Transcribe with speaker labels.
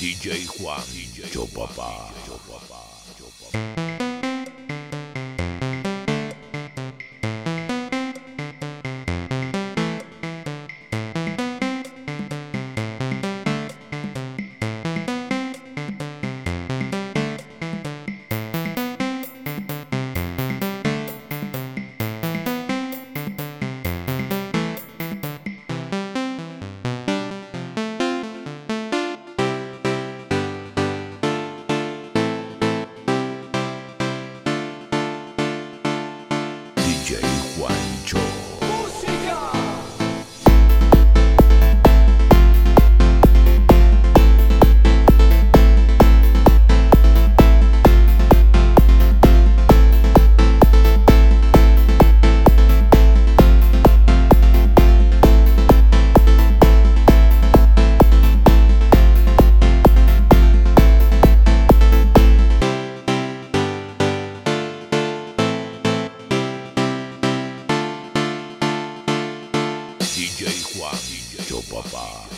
Speaker 1: DJ Juan, yo papá, yo papá, yo papá. one. 我爷爷就不怕。